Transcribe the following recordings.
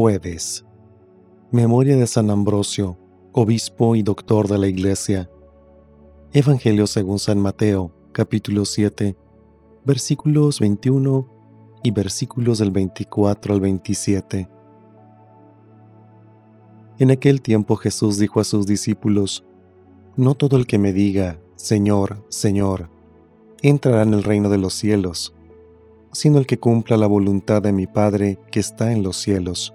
Jueves. Memoria de San Ambrosio, obispo y doctor de la Iglesia. Evangelio según San Mateo, capítulo 7, versículos 21 y versículos del 24 al 27. En aquel tiempo Jesús dijo a sus discípulos, No todo el que me diga, Señor, Señor, entrará en el reino de los cielos, sino el que cumpla la voluntad de mi Padre que está en los cielos.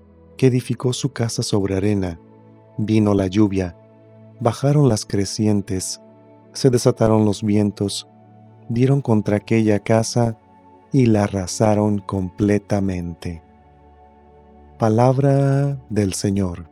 que edificó su casa sobre arena. Vino la lluvia, bajaron las crecientes, se desataron los vientos, dieron contra aquella casa y la arrasaron completamente. Palabra del Señor.